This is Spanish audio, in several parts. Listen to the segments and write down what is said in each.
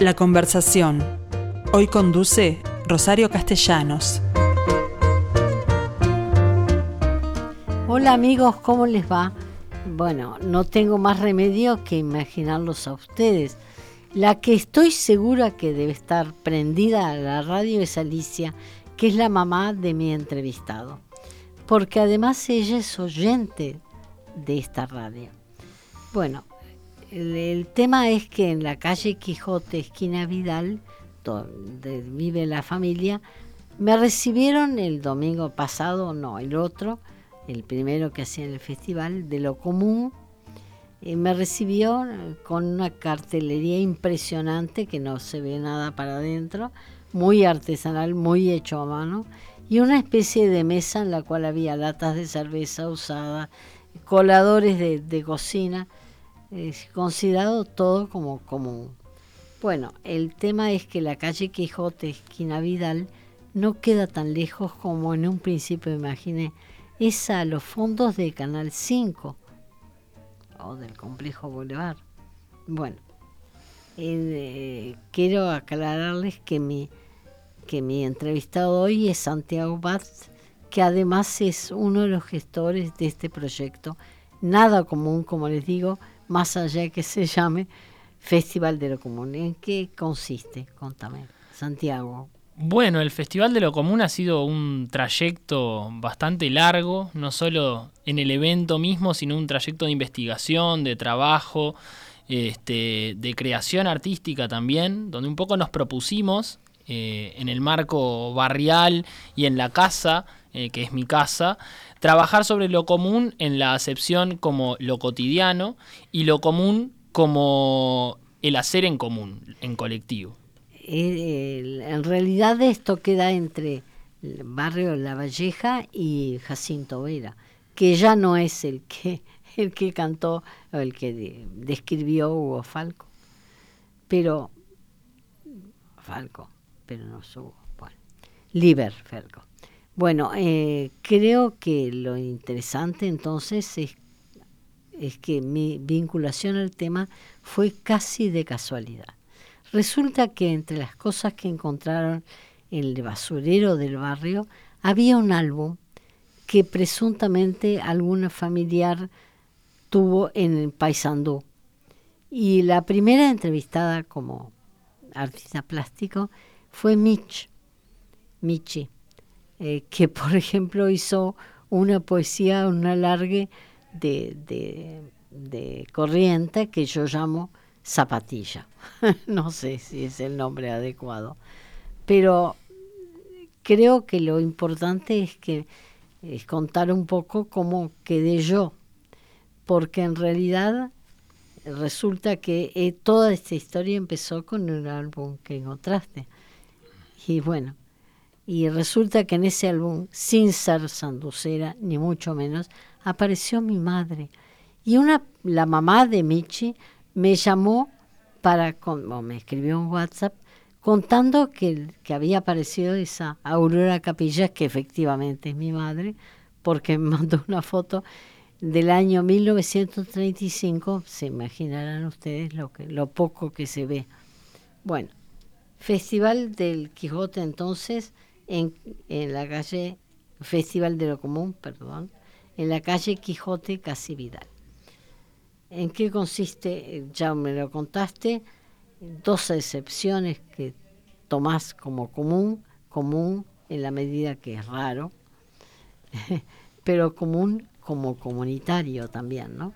La conversación. Hoy conduce Rosario Castellanos. Hola amigos, ¿cómo les va? Bueno, no tengo más remedio que imaginarlos a ustedes. La que estoy segura que debe estar prendida a la radio es Alicia, que es la mamá de mi entrevistado. Porque además ella es oyente de esta radio. Bueno, el, tema es que en la calle Quijote, esquina Vidal, donde vive la familia, me recibieron el domingo pasado, no, el otro, el primero que hacía el festival, de lo común. Y me recibió con una cartelería impresionante que no se ve nada para adentro, muy artesanal, muy hecho a mano, y una especie de mesa en la cual había latas de cerveza usadas, coladores de, cocina, considerado todo como común. Bueno, el tema es que la calle Quijote, esquina Vidal, no queda tan lejos como en un principio imaginé. Es a los fondos de Canal 5 o del complejo Boulevard. Bueno, eh, quiero aclararles que mi, que mi entrevistado hoy es Santiago Bat, que además es uno de los gestores de este proyecto. Nada común, como les digo, más allá que se llame Festival de lo Común. ¿En qué consiste? Contame, Santiago. Bueno, el Festival de lo Común ha sido un trayecto bastante largo, no solo en el evento mismo, sino un trayecto de investigación, de trabajo, este, de creación artística también, donde un poco nos propusimos eh, en el marco barrial y en la casa, eh, que es mi casa, trabajar sobre lo común en la acepción como lo cotidiano y lo común como el hacer en común, en colectivo. en realidad esto queda entre el barrio La Valleja y Jacinto Vera, que ya no es el que el que cantó o el que describió Hugo Falco. Pero Falco, pero no Hugo. Bueno, Liber Falco. Bueno, eh, creo que lo interesante entonces es, que mi vinculación al tema fue casi de casualidad. Resulta que entre las cosas que encontraron en el basurero del barrio había un álbum que presuntamente alguna familiar tuvo en Paysandú. Y la primera entrevistada como artista plástico fue Mitch, Michi. Eh, que por ejemplo hizo una poesía, un alargue de, de, corriente que yo llamo zapatilla. no sé si es el nombre adecuado, pero creo que lo importante es que es contar un poco cómo quedé yo, porque en realidad resulta que eh, toda esta historia empezó con un álbum que encontraste. Y bueno, y resulta que en ese álbum, sin ser sanducera, ni mucho menos, apareció mi madre. Y una, la mamá de Michi me llamó para, o me escribió un WhatsApp contando que, que había aparecido esa Aurora Capillas, que efectivamente es mi madre, porque me mandó una foto del año 1935, se imaginarán ustedes lo, que, lo poco que se ve. Bueno, Festival del Quijote entonces, en, la calle Festival de lo Común, perdón, en la calle Quijote Casi Vidal. ¿En qué consiste? Ya me lo contaste, dos excepciones que tomás como común, común en la medida que es raro, pero común como comunitario también, ¿no?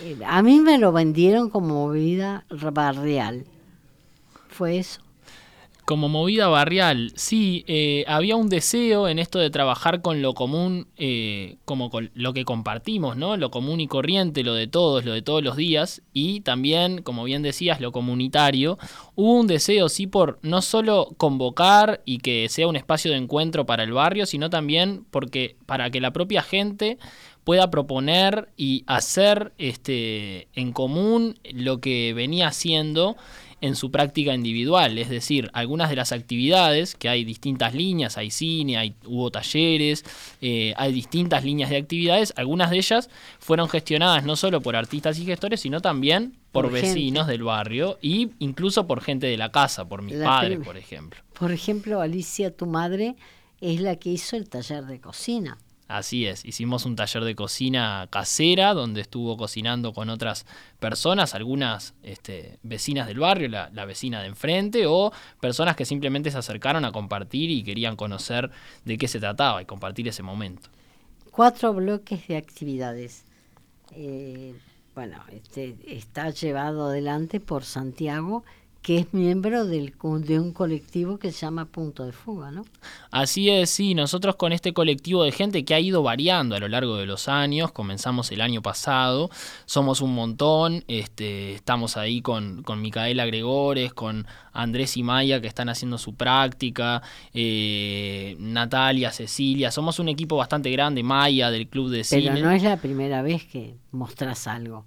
Eh, a mí me lo vendieron como movida barrial. ¿Fue eso? Como movida barrial, sí, eh, había un deseo en esto de trabajar con lo común, eh, como con lo que compartimos, ¿no? Lo común y corriente, lo de todos, lo de todos los días, y también, como bien decías, lo comunitario. Hubo un deseo, sí, por no solo convocar y que sea un espacio de encuentro para el barrio, sino también porque para que la propia gente pueda proponer y hacer este, en común lo que venía haciendo en su práctica individual, es decir, algunas de las actividades, que hay distintas líneas, hay cine, hay, hubo talleres, eh, hay distintas líneas de actividades, algunas de ellas fueron gestionadas no solo por artistas y gestores, sino también por, vecinos del barrio e incluso por gente de la casa, por mis padres, por ejemplo. Por ejemplo, Alicia, tu madre, es la que hizo el taller de cocina. Así es, hicimos un taller de cocina casera donde estuvo cocinando con otras personas, algunas este, vecinas del barrio, la, vecina de enfrente, o personas que simplemente se acercaron a compartir y querían conocer de qué se trataba y compartir ese momento. Cuatro bloques de actividades. Eh, bueno, este, está llevado adelante por Santiago que es miembro del, de un colectivo que se llama Punto de Fuga, ¿no? Así es, sí, nosotros con este colectivo de gente que ha ido variando a lo largo de los años, comenzamos el año pasado, somos un montón, este, estamos ahí con, con Micaela Gregores, con Andrés y Maya que están haciendo su práctica, eh, Natalia, Cecilia, somos un equipo bastante grande, Maya del Club de Cine. Pero no es la primera vez que mostrás algo.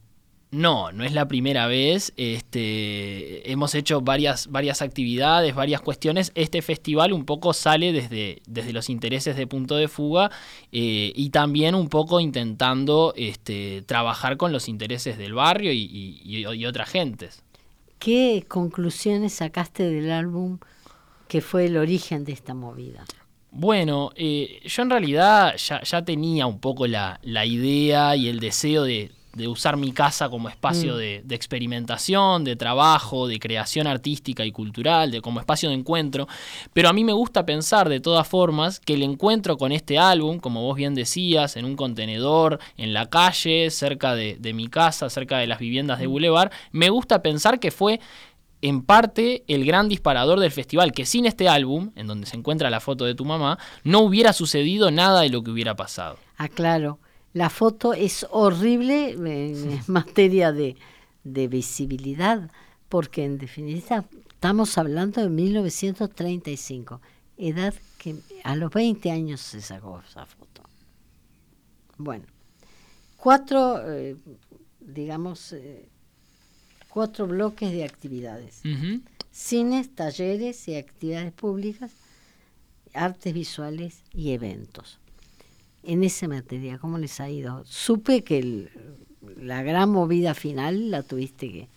No, no es la primera vez. Este, hemos hecho varias, varias actividades, varias cuestiones. Este festival un poco sale desde, desde los intereses de punto de fuga eh, y también un poco intentando este, trabajar con los intereses del barrio y, y, otras gentes. ¿Qué conclusiones sacaste del álbum que fue el origen de esta movida? Bueno, eh, yo en realidad ya, ya tenía un poco la, la idea y el deseo de, de usar mi casa como espacio mm. de, experimentación, de trabajo, de creación artística y cultural, de como espacio de encuentro. Pero a mí me gusta pensar de todas formas que el encuentro con este álbum, como vos bien decías, en un contenedor, en la calle, cerca de, mi casa, cerca de las viviendas de mm. Boulevard, me gusta pensar que fue en parte el gran disparador del festival, que sin este álbum, en donde se encuentra la foto de tu mamá, no hubiera sucedido nada de lo que hubiera pasado. Ah, claro. La foto es horrible en materia de, visibilidad, porque en definitiva estamos hablando de 1935, edad que a los 20 años se sacó esa foto. Bueno, cuatro, eh, digamos, eh, cuatro bloques de actividades. Cines, talleres y actividades públicas, artes visuales y eventos en esa materia? ¿Cómo les ha ido? Supe que la gran movida final la tuviste que,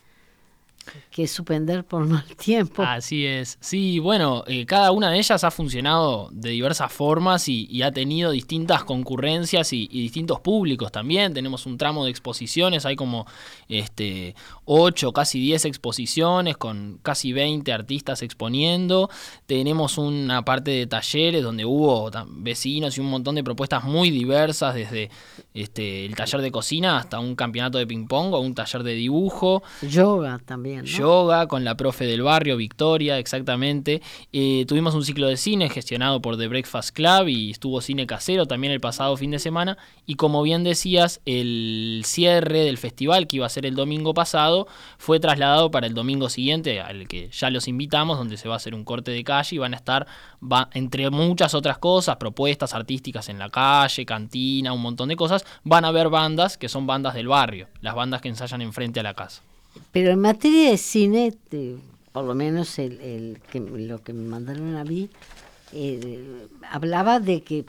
que suspender por mal tiempo. Así es. Sí, bueno, eh, cada una de ellas ha funcionado de diversas formas y, ha tenido distintas concurrencias y, distintos públicos también. Tenemos un tramo de exposiciones, hay como este, 8, casi 10 exposiciones con casi 20 artistas exponiendo. Tenemos una parte de talleres donde hubo vecinos y un montón de propuestas muy diversas, desde este, el taller de cocina hasta un campeonato de ping-pong o un taller de dibujo. Yoga también. Yoga con la profe del barrio, Victoria, exactamente. Eh, tuvimos un ciclo de cine gestionado por The Breakfast Club y estuvo cine casero también el pasado fin de semana. Y como bien decías, el cierre del festival, que iba a ser el domingo pasado, fue trasladado para el domingo siguiente, al que ya los invitamos, donde se va a hacer un corte de calle y van a estar, entre muchas otras cosas, propuestas artísticas en la calle, cantina, un montón de cosas, van a haber bandas que son bandas del barrio, las bandas que ensayan enfrente a la casa. Pero en materia de cine, por lo menos el, que, lo que me mandaron a mí, eh, hablaba de que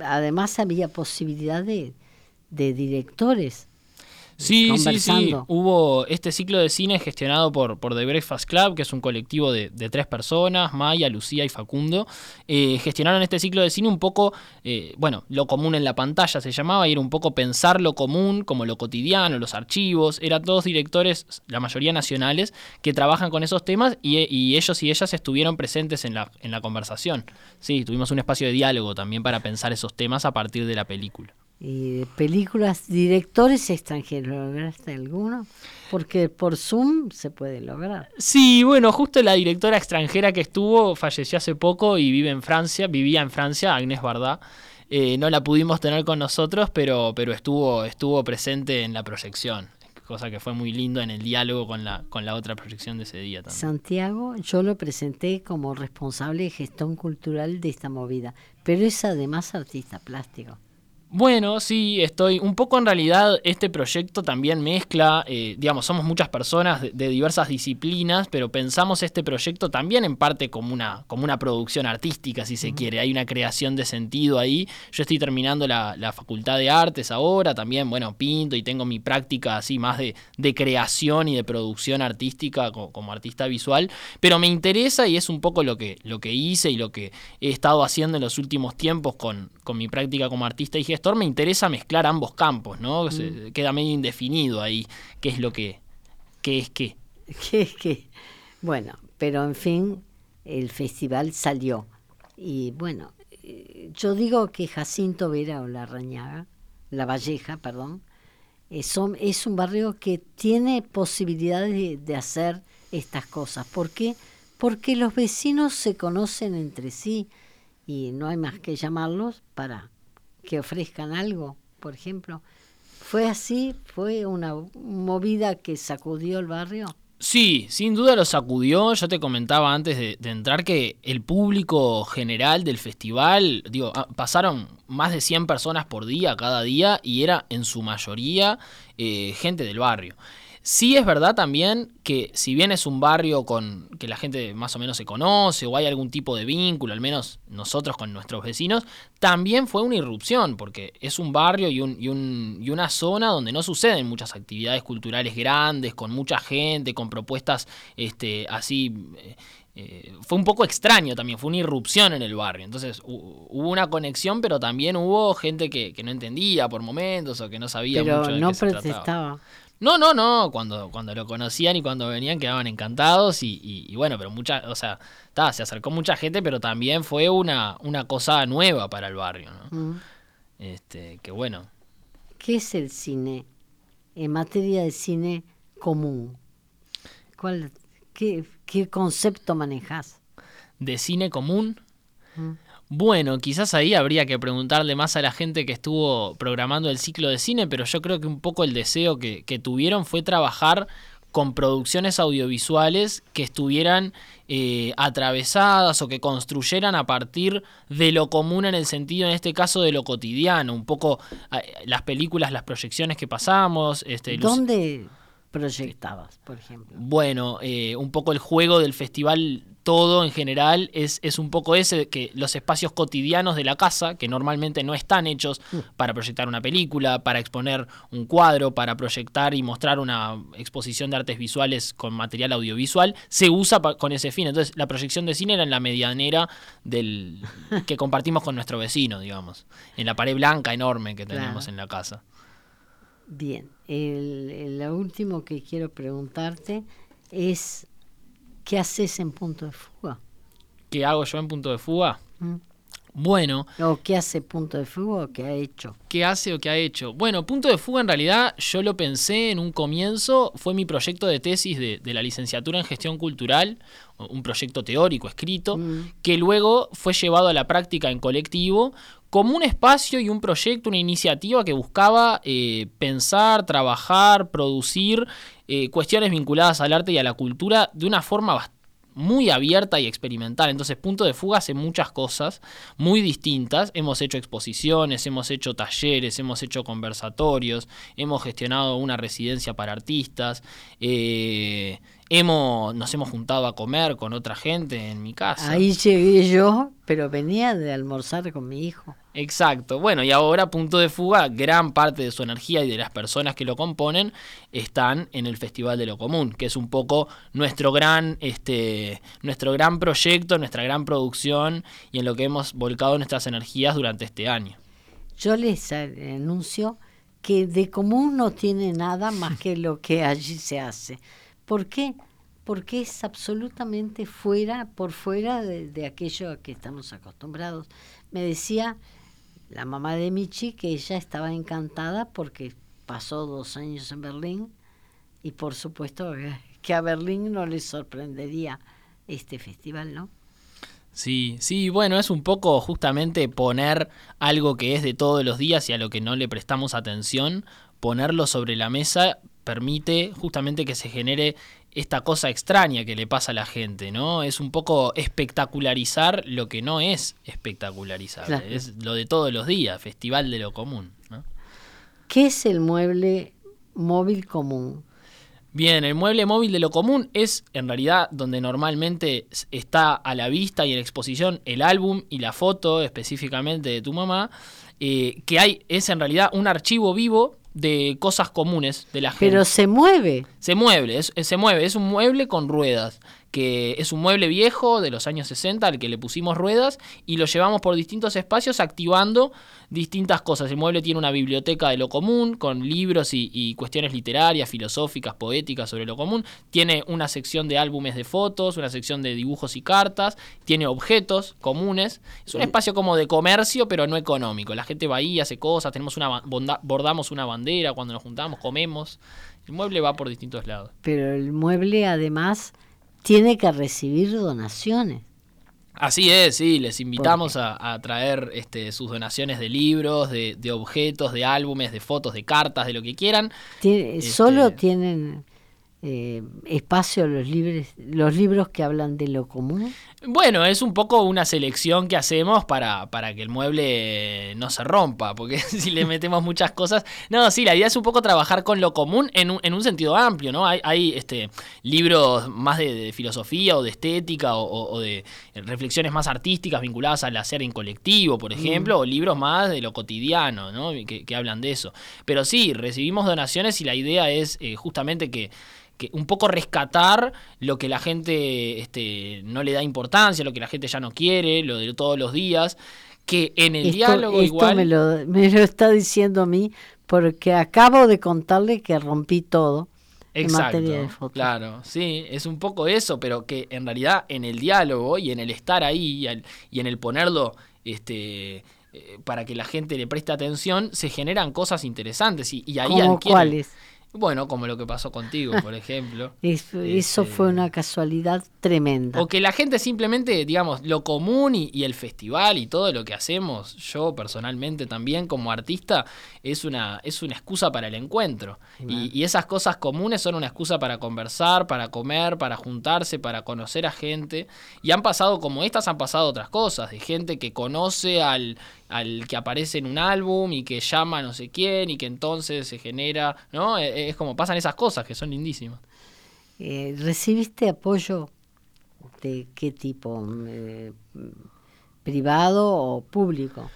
además había posibilidad de, de directores Sí, sí, sí. Hubo este ciclo de cine gestionado por, por The Breakfast Club, que es un colectivo de, tres personas, Maya, Lucía y Facundo. Eh, gestionaron este ciclo de cine un poco, eh, bueno, lo común en la pantalla se llamaba, y era un poco pensar lo común como lo cotidiano, los archivos. Eran todos directores, la mayoría nacionales, que trabajan con esos temas y, y ellos y ellas estuvieron presentes en la, en la conversación. Sí, tuvimos un espacio de diálogo también para pensar esos temas a partir de la película y películas, directores extranjeros, ¿lograste alguno? Porque por Zoom se puede lograr. Sí, bueno, justo la directora extranjera que estuvo falleció hace poco y vive en Francia, vivía en Francia, Agnès Bardá. Eh, no la pudimos tener con nosotros, pero, pero estuvo, estuvo presente en la proyección, cosa que fue muy lindo en el diálogo con la, con la otra proyección de ese día también. Santiago, yo lo presenté como responsable de gestión cultural de esta movida, pero es además artista plástico. Bueno, sí, estoy un poco en realidad, este proyecto también mezcla, eh, digamos, somos muchas personas de, diversas disciplinas, pero pensamos este proyecto también en parte como una, como una producción artística, si se quiere, hay una creación de sentido ahí. Yo estoy terminando la, Facultad de Artes ahora, también, bueno, pinto y tengo mi práctica así más de, creación y de producción artística como, artista visual, pero me interesa y es un poco lo que, lo que hice y lo que he estado haciendo en los últimos tiempos con, con mi práctica como artista. Y me interesa mezclar ambos campos, ¿no? Se, mm. queda medio indefinido ahí qué es lo que, qué es qué. ¿Qué es qué? Bueno, pero en fin, el festival salió. Y bueno, eh, yo digo que Jacinto Vera o La Rañaga, La Valleja, perdón, es, es un barrio que tiene posibilidades de, de hacer estas cosas. ¿Por qué? Porque los vecinos se conocen entre sí y no hay más que llamarlos para que ofrezcan algo, por ejemplo. ¿Fue así? ¿Fue una movida que sacudió el barrio? Sí, sin duda lo sacudió. Yo te comentaba antes de, entrar que el público general del festival, digo, ah, pasaron más de 100 personas por día cada día y era en su mayoría eh, gente del barrio. Sí es verdad también que si bien es un barrio con que la gente más o menos se conoce o hay algún tipo de vínculo, al menos nosotros con nuestros vecinos, también fue una irrupción, porque es un barrio y, un, y, un, y una zona donde no suceden muchas actividades culturales grandes, con mucha gente, con propuestas este, así... Eh, eh, fue un poco extraño también, fue una irrupción en el barrio. Entonces hubo una conexión, pero también hubo gente que, no entendía por momentos o que no sabía mucho de no qué se protestaba. No, no, no, cuando, cuando lo conocían y cuando venían quedaban encantados y, y, bueno, pero mucha, o sea, se acercó mucha gente, pero también fue una, una cosa nueva para el barrio, ¿no? Mm. Este, que bueno. ¿Qué es el cine? En materia de cine común. ¿Cuál, qué, qué concepto manejas? ¿De cine común? Mm. Bueno, quizás ahí habría que preguntarle más a la gente que estuvo programando el ciclo de cine, pero yo creo que un poco el deseo que, tuvieron fue trabajar con producciones audiovisuales que estuvieran eh, atravesadas o que construyeran a partir de lo común en el sentido, en este caso, de lo cotidiano, un poco eh, las películas, las proyecciones que pasamos. Este, ¿Dónde proyectabas, por ejemplo? Bueno, eh, un poco el juego del festival todo en general es, es, un poco ese, que los espacios cotidianos de la casa, que normalmente no están hechos mm. para proyectar una película, para exponer un cuadro, para proyectar y mostrar una exposición de artes visuales con material audiovisual, se usa con ese fin. Entonces, la proyección de cine era en la medianera del que compartimos con nuestro vecino, digamos, en la pared blanca enorme que tenemos en la casa. Bien, el, lo último que quiero preguntarte es ¿Qué haces en punto de fuga? ¿Qué hago yo en punto de fuga? Mm. Bueno. ¿O qué hace punto de fuga o qué ha hecho? ¿Qué hace o qué ha hecho? Bueno, punto de fuga en realidad yo lo pensé en un comienzo, fue mi proyecto de tesis de, la licenciatura en gestión cultural, un proyecto teórico escrito, mm. que luego fue llevado a la práctica en colectivo como un espacio y un proyecto, una iniciativa que buscaba eh, pensar, trabajar, producir eh, cuestiones vinculadas al arte y a la cultura de una forma muy abierta y experimental. Entonces, Punto de Fuga hace muchas cosas muy distintas. Hemos hecho exposiciones, hemos hecho talleres, hemos hecho conversatorios, hemos gestionado una residencia para artistas. Eh, Hemos, nos hemos juntado a comer con otra gente en mi casa. Ahí llegué yo, pero venía de almorzar con mi hijo. Exacto. Bueno, y ahora Punto de Fuga, gran parte de su energía y de las personas que lo componen están en el Festival de lo Común, que es un poco nuestro gran, este, nuestro gran proyecto, nuestra gran producción y en lo que hemos volcado nuestras energías durante este año. Yo les anuncio que de común no tiene nada más que lo que allí se hace. ¿Por qué? Porque es absolutamente fuera, por fuera de, aquello a que estamos acostumbrados. Me decía la mamá de Michi que ella estaba encantada porque pasó dos años en Berlín y por supuesto que a Berlín no le sorprendería este festival, ¿no? Sí, sí, bueno, es un poco justamente poner algo que es de todos los días y a lo que no le prestamos atención, ponerlo sobre la mesa permite justamente que se genere esta cosa extraña que le pasa a la gente, ¿no? Es un poco espectacularizar lo que no es espectacularizar, es lo de todos los días, festival de lo común. ¿no? ¿Qué es el mueble móvil común? Bien, el mueble móvil de lo común es en realidad donde normalmente está a la vista y en exposición el álbum y la foto específicamente de tu mamá, eh, que hay, es en realidad un archivo vivo de cosas comunes de la gente. Pero se mueve. Se mueve, se mueve, es un mueble con ruedas que es un mueble viejo de los años 60 al que le pusimos ruedas y lo llevamos por distintos espacios activando distintas cosas. El mueble tiene una biblioteca de lo común con libros y, cuestiones literarias, filosóficas, poéticas sobre lo común. Tiene una sección de álbumes de fotos, una sección de dibujos y cartas. Tiene objetos comunes. Es un espacio como de comercio, pero no económico. La gente va ahí, hace cosas, tenemos una bordamos una bandera cuando nos juntamos, comemos. El mueble va por distintos lados. Pero el mueble además tiene que recibir donaciones. Así es, sí, les invitamos a, traer este, sus donaciones de libros, de, objetos, de álbumes, de fotos, de cartas, de lo que quieran. Solo este, tienen eh, espacio los, libres, los libros que hablan de lo común? Bueno, es un poco una selección que hacemos para, para que el mueble no se rompa, porque si le metemos muchas cosas... No, sí, la idea es un poco trabajar con lo común en un, en un sentido amplio, ¿no? Hay, hay este, libros más de, filosofía o de estética o, de reflexiones más artísticas vinculadas al hacer en colectivo, por ejemplo, mm. o libros más de lo cotidiano, ¿no? Que, que, hablan de eso. Pero sí, recibimos donaciones y la idea es eh, justamente que que un poco rescatar lo que la gente este, no le da importancia, lo que la gente ya no quiere, lo de todos los días, que en el diálogo igual... Me lo, me lo está diciendo a mí porque acabo de contarle que rompí todo. Exacto, en materia de claro, sí, es un poco eso, pero que en realidad en el diálogo y en el estar ahí y, en el ponerlo este, eh, para que la gente le preste atención, se generan cosas interesantes y, y ahí ¿Cómo cuáles? Bueno, como lo que pasó contigo, por ejemplo. Eso, eso, este, fue una casualidad tremenda. O que la gente simplemente, digamos, lo común y, el festival y todo lo que hacemos, yo personalmente también como artista, es una, es una excusa para el encuentro. Y, y, esas cosas comunes son una excusa para conversar, para comer, para juntarse, para conocer a gente. Y han pasado, como estas, han pasado otras cosas, de gente que conoce al al que aparece en un álbum y que llama a no sé quién y que entonces se genera, ¿no? E, e, es como pasan esas cosas que son lindísimas. Eh, ¿Recibiste apoyo de qué tipo? Eh, ¿Privado o público?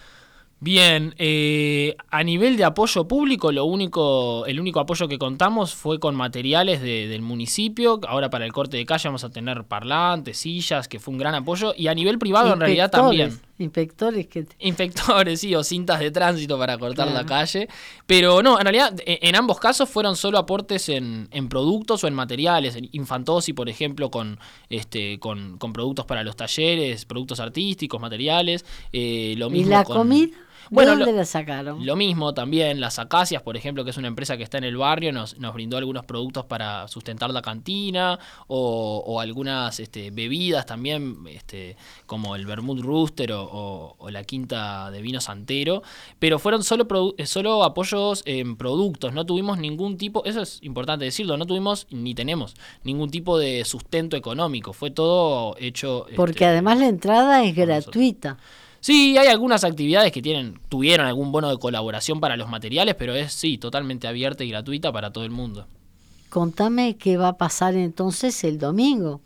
Bien, eh, a nivel de apoyo público, lo único, el único apoyo que contamos fue con materiales del municipio. Ahora para el corte de calle vamos a tener parlantes, sillas, que fue un gran apoyo. Y a nivel privado en realidad también. Inspectores que... Inspectores, sí, o cintas de tránsito para cortar la calle. Pero no, en realidad e, en, ambos casos fueron solo aportes en, en productos o en materiales. En Infantosi, por ejemplo, con, este, con, con productos para los talleres, productos artísticos, materiales. Eh, lo mismo ¿Y la comida? Bueno, dónde la sacaron? Lo mismo también, las Acacias, por ejemplo, que es una empresa que está en el barrio, nos, nos brindó algunos productos para sustentar la cantina o, algunas este, bebidas también, este, como el Vermouth Rooster o, la Quinta de Vino Santero, pero fueron solo, eh, solo apoyos en productos, no tuvimos ningún tipo, eso es importante decirlo, no tuvimos ni tenemos ningún tipo de sustento económico, fue todo hecho... Porque este, además la entrada es gratuita. Sí, hay algunas actividades que tienen, tuvieron algún bono de colaboración para los materiales, pero es sí, totalmente abierta y gratuita para todo el mundo. Contame qué va a pasar entonces el domingo.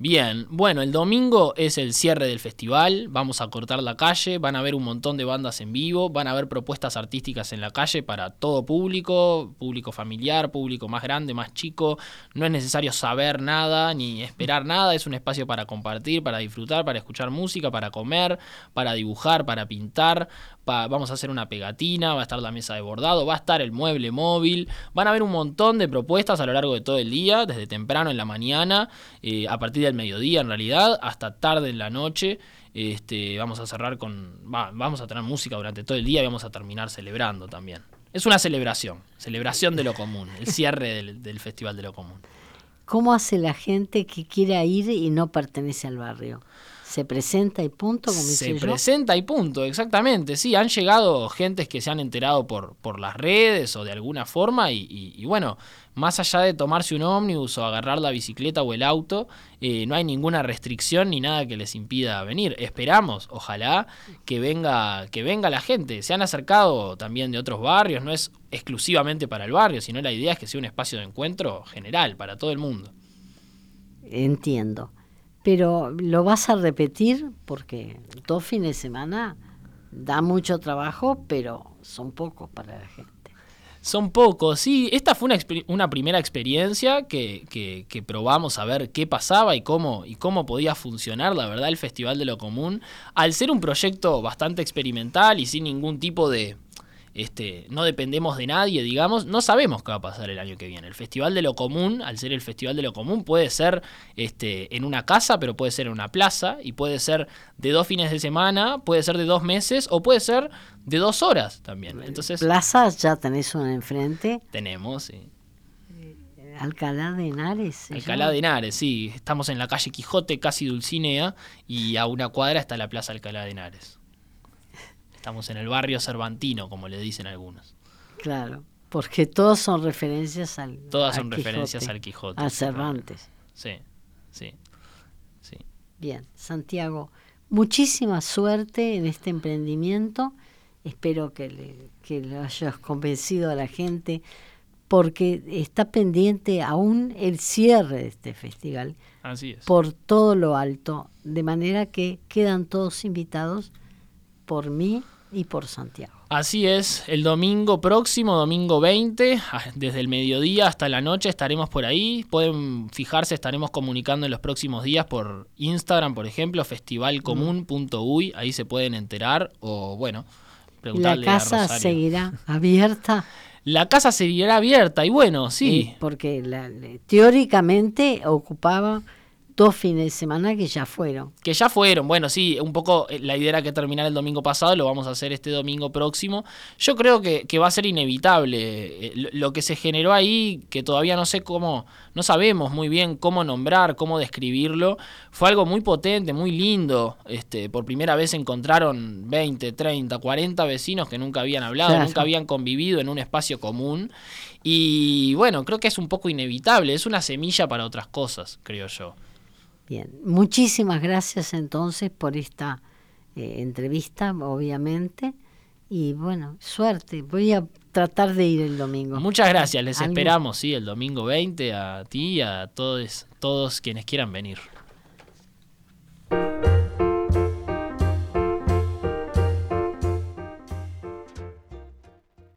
Bien, bueno, el domingo es el cierre del festival, vamos a cortar la calle, van a haber un montón de bandas en vivo, van a haber propuestas artísticas en la calle para todo público, público familiar, público más grande, más chico, no es necesario saber nada ni esperar nada, es un espacio para compartir, para disfrutar, para escuchar música, para comer, para dibujar, para pintar, vamos a hacer una pegatina, va a estar la mesa de bordado, va a estar el mueble móvil, van a haber un montón de propuestas a lo largo de todo el día, desde temprano en la mañana, eh, a partir del mediodía en realidad, hasta tarde en la noche. Este, vamos a cerrar con, vamos a tener música durante todo el día y vamos a terminar celebrando también. Es una celebración, celebración de lo común, el cierre del, del Festival de lo Común. ¿Cómo hace la gente que quiera ir y no pertenece al barrio? Se presenta y punto, como se dice yo. presenta y punto, exactamente. Sí, han llegado gentes que se han enterado por, por las redes o de alguna forma y, y- y bueno, más allá de tomarse un ómnibus o agarrar la bicicleta o el auto, eh, no hay ninguna restricción ni nada que les impida venir. Esperamos, ojalá, que venga, que venga la gente. Se han acercado también de otros barrios, no es exclusivamente para el barrio, sino la idea es que sea un espacio de encuentro general para todo el mundo. Entiendo. Pero lo vas a repetir porque dos fines de semana da mucho trabajo, pero son pocos para la gente. Son pocos, sí. Esta fue una, una primera experiencia que, que- que probamos a ver qué pasaba y cómo, y cómo podía funcionar, la verdad, el Festival de lo Común. Al ser un proyecto bastante experimental y sin ningún tipo de... Este, no dependemos de nadie, digamos, no sabemos qué va a pasar el año que viene. El Festival de lo Común, al ser el Festival de lo Común, puede ser este, en una casa, pero puede ser en una plaza, y puede ser de dos fines de semana, puede ser de dos meses, o puede ser de dos horas también. Entonces, Plaza ya tenés una enfrente, tenemos, sí. Alcalá de Henares. Alcalá llama. de Henares, sí. Estamos en la calle Quijote, casi Dulcinea, y a una cuadra está la Plaza Alcalá de Henares. Estamos en el barrio Cervantino, como le dicen algunos. Claro, porque todos son referencias al Todas son referencias al Quijote. A Cervantes. Sí, sí, sí. Bien, Santiago, muchísima suerte en este emprendimiento. Espero que le, que le hayas convencido a la gente porque está pendiente aún el cierre de este festival Así es. por todo lo alto, de manera que quedan todos invitados por mí y por Santiago. Así es, el domingo próximo, domingo 20, ah, desde el mediodía hasta la noche estaremos por ahí. Pueden fijarse, estaremos comunicando en los próximos días por Instagram, por ejemplo, festivalcomun.uy, ahí se pueden enterar o bueno, ¿La preguntarle a casa seguirá abierta? La casa seguirá abierta y bueno, sí, Eh, porque la- teóricamente ocupaba dos fines de semana que ya fueron. que ya fueron. Bueno, sí, un poco eh, la idea era que terminara el domingo pasado, lo vamos a hacer este domingo próximo. Yo creo que, que va a ser inevitable. Eh, Lo, que se generó ahí, que todavía no sé cómo, no sabemos muy bien cómo nombrar, cómo describirlo, fue algo muy potente, muy lindo. Este, por primera vez encontraron 20, 30, 40 vecinos que nunca habían hablado, Claro. nunca habían convivido en un espacio común. Y bueno, creo que es un poco inevitable, es una semilla para otras cosas, creo yo. Bien, muchísimas gracias entonces por esta eh, entrevista, obviamente. Y bueno, suerte. Voy a tratar de ir el domingo. Muchas gracias, les Algo- esperamos, sí, el domingo 20 a ti y a todos, todos quienes quieran venir.